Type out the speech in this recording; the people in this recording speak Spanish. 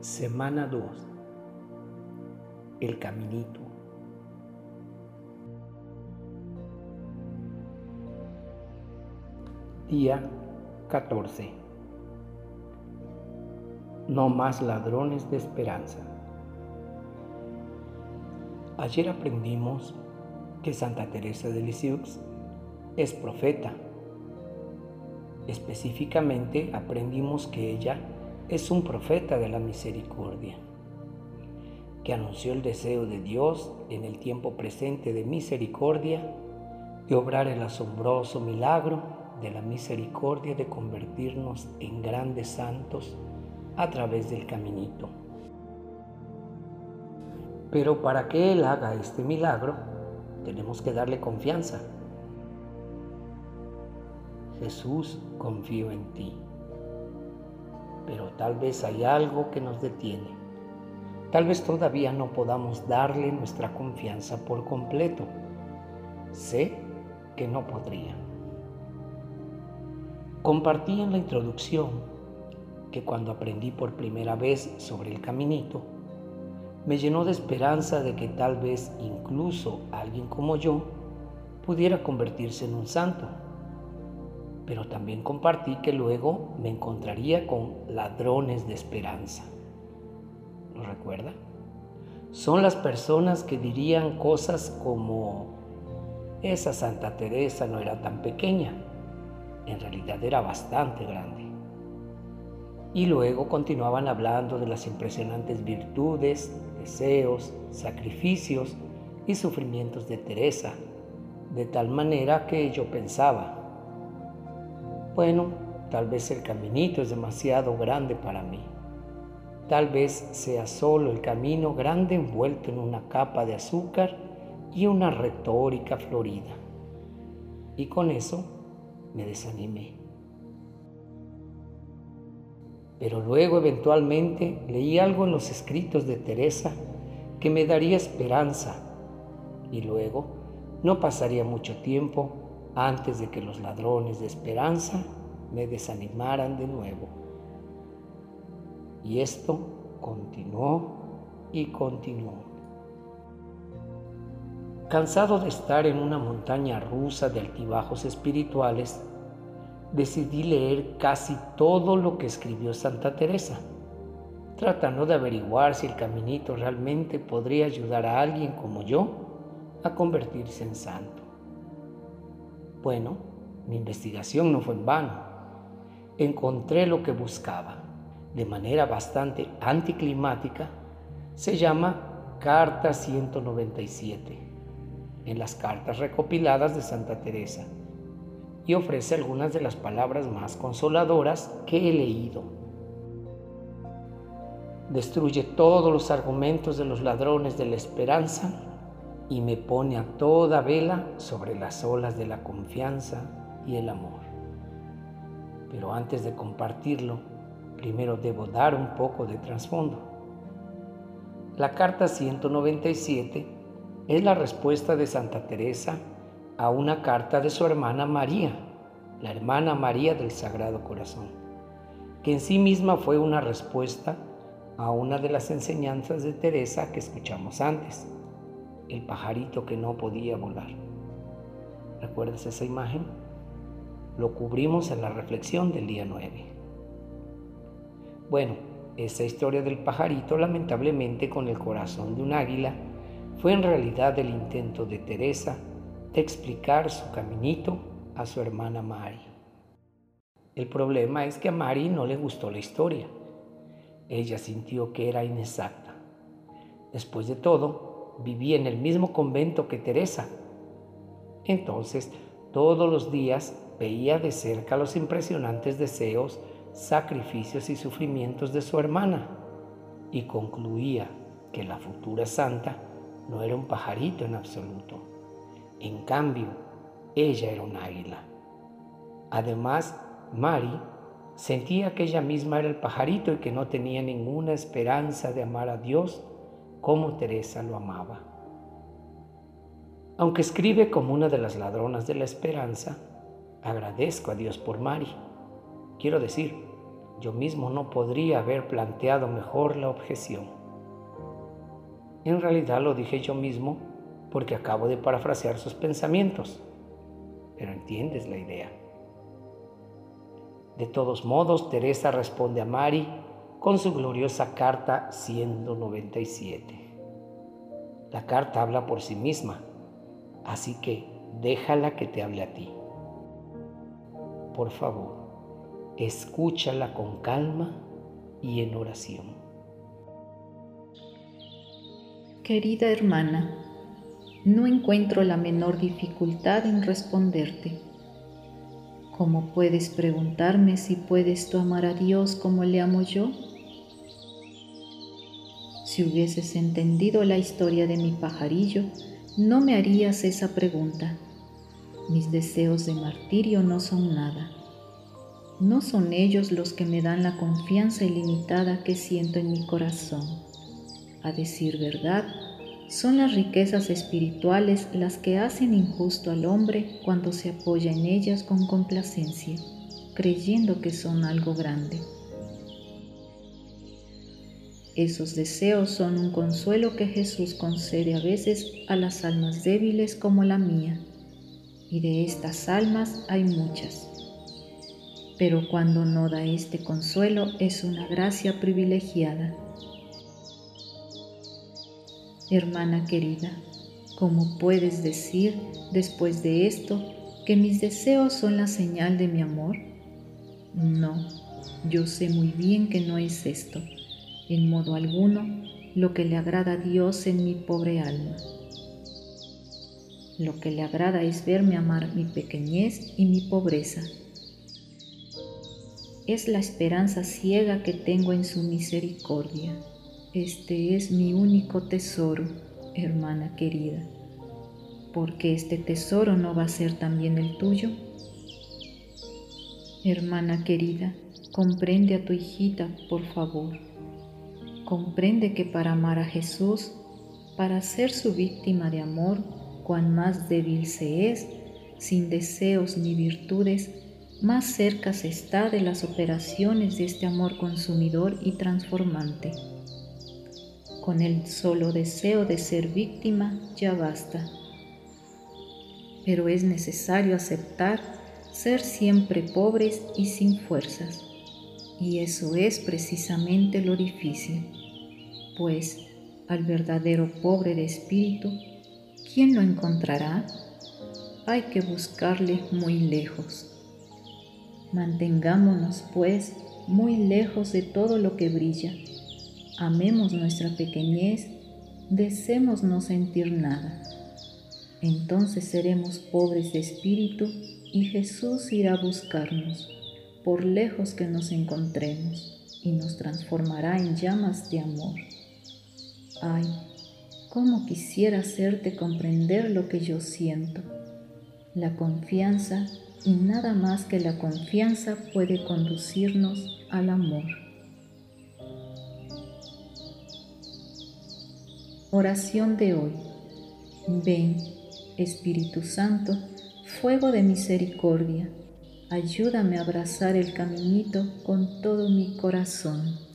Semana 2. El caminito. Día 14. No más ladrones de esperanza. Ayer aprendimos que Santa Teresa de Lisieux es profeta. Específicamente aprendimos que ella es un profeta de la misericordia, que anunció el deseo de Dios en el tiempo presente de misericordia de obrar el asombroso milagro de la misericordia de convertirnos en grandes santos a través del caminito. Pero para que Él haga este milagro, tenemos que darle confianza. Jesús, confío en ti pero tal vez hay algo que nos detiene. Tal vez todavía no podamos darle nuestra confianza por completo. Sé que no podría. Compartí en la introducción que cuando aprendí por primera vez sobre el caminito, me llenó de esperanza de que tal vez incluso alguien como yo pudiera convertirse en un santo pero también compartí que luego me encontraría con ladrones de esperanza. ¿Lo recuerda? Son las personas que dirían cosas como, esa Santa Teresa no era tan pequeña, en realidad era bastante grande. Y luego continuaban hablando de las impresionantes virtudes, deseos, sacrificios y sufrimientos de Teresa, de tal manera que yo pensaba, bueno, tal vez el caminito es demasiado grande para mí. Tal vez sea solo el camino grande envuelto en una capa de azúcar y una retórica florida. Y con eso me desanimé. Pero luego eventualmente leí algo en los escritos de Teresa que me daría esperanza. Y luego no pasaría mucho tiempo antes de que los ladrones de esperanza me desanimaran de nuevo. Y esto continuó y continuó. Cansado de estar en una montaña rusa de altibajos espirituales, decidí leer casi todo lo que escribió Santa Teresa, tratando de averiguar si el caminito realmente podría ayudar a alguien como yo a convertirse en santo. Bueno, mi investigación no fue en vano. Encontré lo que buscaba. De manera bastante anticlimática, se llama Carta 197, en las cartas recopiladas de Santa Teresa, y ofrece algunas de las palabras más consoladoras que he leído. Destruye todos los argumentos de los ladrones de la esperanza y me pone a toda vela sobre las olas de la confianza y el amor. Pero antes de compartirlo, primero debo dar un poco de trasfondo. La carta 197 es la respuesta de Santa Teresa a una carta de su hermana María, la hermana María del Sagrado Corazón, que en sí misma fue una respuesta a una de las enseñanzas de Teresa que escuchamos antes el pajarito que no podía volar. ¿Recuerdas esa imagen? Lo cubrimos en la reflexión del día 9. Bueno, esa historia del pajarito, lamentablemente con el corazón de un águila, fue en realidad el intento de Teresa de explicar su caminito a su hermana Mari. El problema es que a Mari no le gustó la historia. Ella sintió que era inexacta. Después de todo, vivía en el mismo convento que Teresa. Entonces, todos los días veía de cerca los impresionantes deseos, sacrificios y sufrimientos de su hermana y concluía que la futura santa no era un pajarito en absoluto. En cambio, ella era un águila. Además, Mari sentía que ella misma era el pajarito y que no tenía ninguna esperanza de amar a Dios como Teresa lo amaba. Aunque escribe como una de las ladronas de la esperanza, agradezco a Dios por Mari. Quiero decir, yo mismo no podría haber planteado mejor la objeción. En realidad lo dije yo mismo porque acabo de parafrasear sus pensamientos, pero entiendes la idea. De todos modos, Teresa responde a Mari con su gloriosa carta 197. La carta habla por sí misma, así que déjala que te hable a ti. Por favor, escúchala con calma y en oración. Querida hermana, no encuentro la menor dificultad en responderte. ¿Cómo puedes preguntarme si puedes tú amar a Dios como le amo yo? Si hubieses entendido la historia de mi pajarillo, no me harías esa pregunta. Mis deseos de martirio no son nada. No son ellos los que me dan la confianza ilimitada que siento en mi corazón. A decir verdad, son las riquezas espirituales las que hacen injusto al hombre cuando se apoya en ellas con complacencia, creyendo que son algo grande. Esos deseos son un consuelo que Jesús concede a veces a las almas débiles como la mía, y de estas almas hay muchas. Pero cuando no da este consuelo es una gracia privilegiada. Hermana querida, ¿cómo puedes decir después de esto que mis deseos son la señal de mi amor? No, yo sé muy bien que no es esto en modo alguno lo que le agrada a Dios en mi pobre alma. Lo que le agrada es verme amar mi pequeñez y mi pobreza. Es la esperanza ciega que tengo en su misericordia. Este es mi único tesoro, hermana querida. porque este tesoro no va a ser también el tuyo? Hermana querida, comprende a tu hijita, por favor comprende que para amar a Jesús, para ser su víctima de amor, cuan más débil se es, sin deseos ni virtudes, más cerca se está de las operaciones de este amor consumidor y transformante. Con el solo deseo de ser víctima ya basta. Pero es necesario aceptar ser siempre pobres y sin fuerzas. Y eso es precisamente lo difícil pues al verdadero pobre de espíritu, ¿quién lo encontrará? Hay que buscarle muy lejos. Mantengámonos, pues, muy lejos de todo lo que brilla. Amemos nuestra pequeñez, deseemos no sentir nada. Entonces seremos pobres de espíritu y Jesús irá a buscarnos, por lejos que nos encontremos, y nos transformará en llamas de amor. Ay, cómo quisiera hacerte comprender lo que yo siento. La confianza y nada más que la confianza puede conducirnos al amor. Oración de hoy. Ven, Espíritu Santo, fuego de misericordia, ayúdame a abrazar el caminito con todo mi corazón.